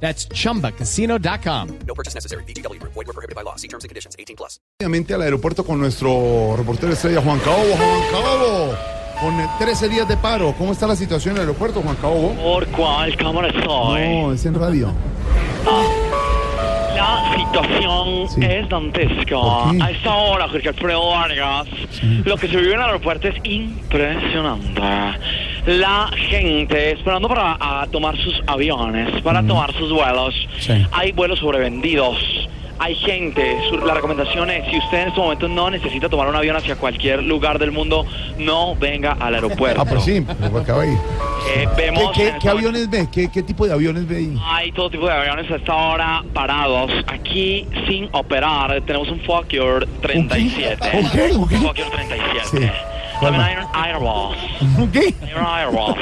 That's chumbacasino.com. No purchase necessary. BGW. Void were prohibited by law. See terms and conditions. 18 plus. Al aeropuerto con nuestro reportero estrella Juan Cabo. Juan Cabo, con eh, 13 días de paro. ¿Cómo está la situación en el aeropuerto, Juan Cabo? ¿Por cuál cámara estoy? No, es en radio. La situación Sí. es dantesca. A esta hora, Jorge Alfredo Vargas, lo que se vive en el aeropuerto es impresionante. La gente esperando para a tomar sus aviones, para tomar sus vuelos. Sí. Hay vuelos sobrevendidos. Hay gente, su- la recomendación es, si usted en este momento no necesita tomar un avión hacia cualquier lugar del mundo, no venga al aeropuerto. Ah, pues sí, pues acaba ahí. Eh, ¿Qué, vemos qué- qué momento- aviones ve? ¿Qué, qué tipo de aviones ve ahí? Hay todo tipo de aviones a esta hora parados aquí sin operar. Tenemos un Fokker 37. ¿Un qué? ¿Un qué? Un Fokker 37. Sí. Un Airbus. ¿Qué? Airbus.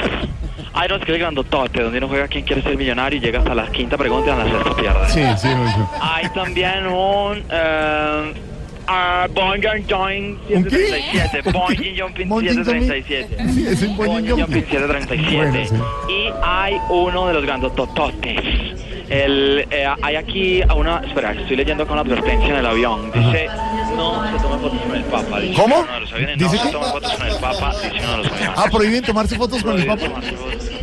Airbus que es grandotote, donde uno juega quién quiere ser millonario y llega hasta la quinta pregunta y en la sexta pierde. Sí, sí, bien. Hay también un... Boeing Jumping ¿Un qué? 737. Boeing Jumping Boeing Jumping- 737. Sí, es un Boeing Jumping. Jumping 737. Bueno, sí. Y hay uno de los grandotototes. El, eh, hay aquí a una... Espera, estoy leyendo acá una advertencia en el avión. Dice, no se tomen fotos con el Papa. Dice ¿Cómo? uno de los aviones, ¿Dice no qué? se tomen fotos con el Papa. Dice uno de los aviones. Ah, prohíben tomarse fotos con el Papa.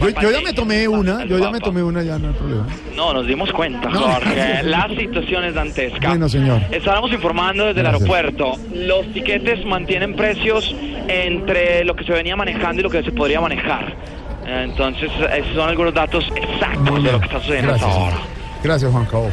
Yo, yo ya me tomé una, yo ya me tomé una, ya no hay problema. No, nos dimos cuenta, No. Jorge. La situación es dantesca. Bueno, señor. Estábamos informando desde Gracias. el aeropuerto. Los tiquetes mantienen precios entre lo que se venía manejando y lo que se podría manejar. Entonces, esos son algunos datos exactos de lo que está sucediendo Gracias, hasta ahora. Gracias, Juan Cabo.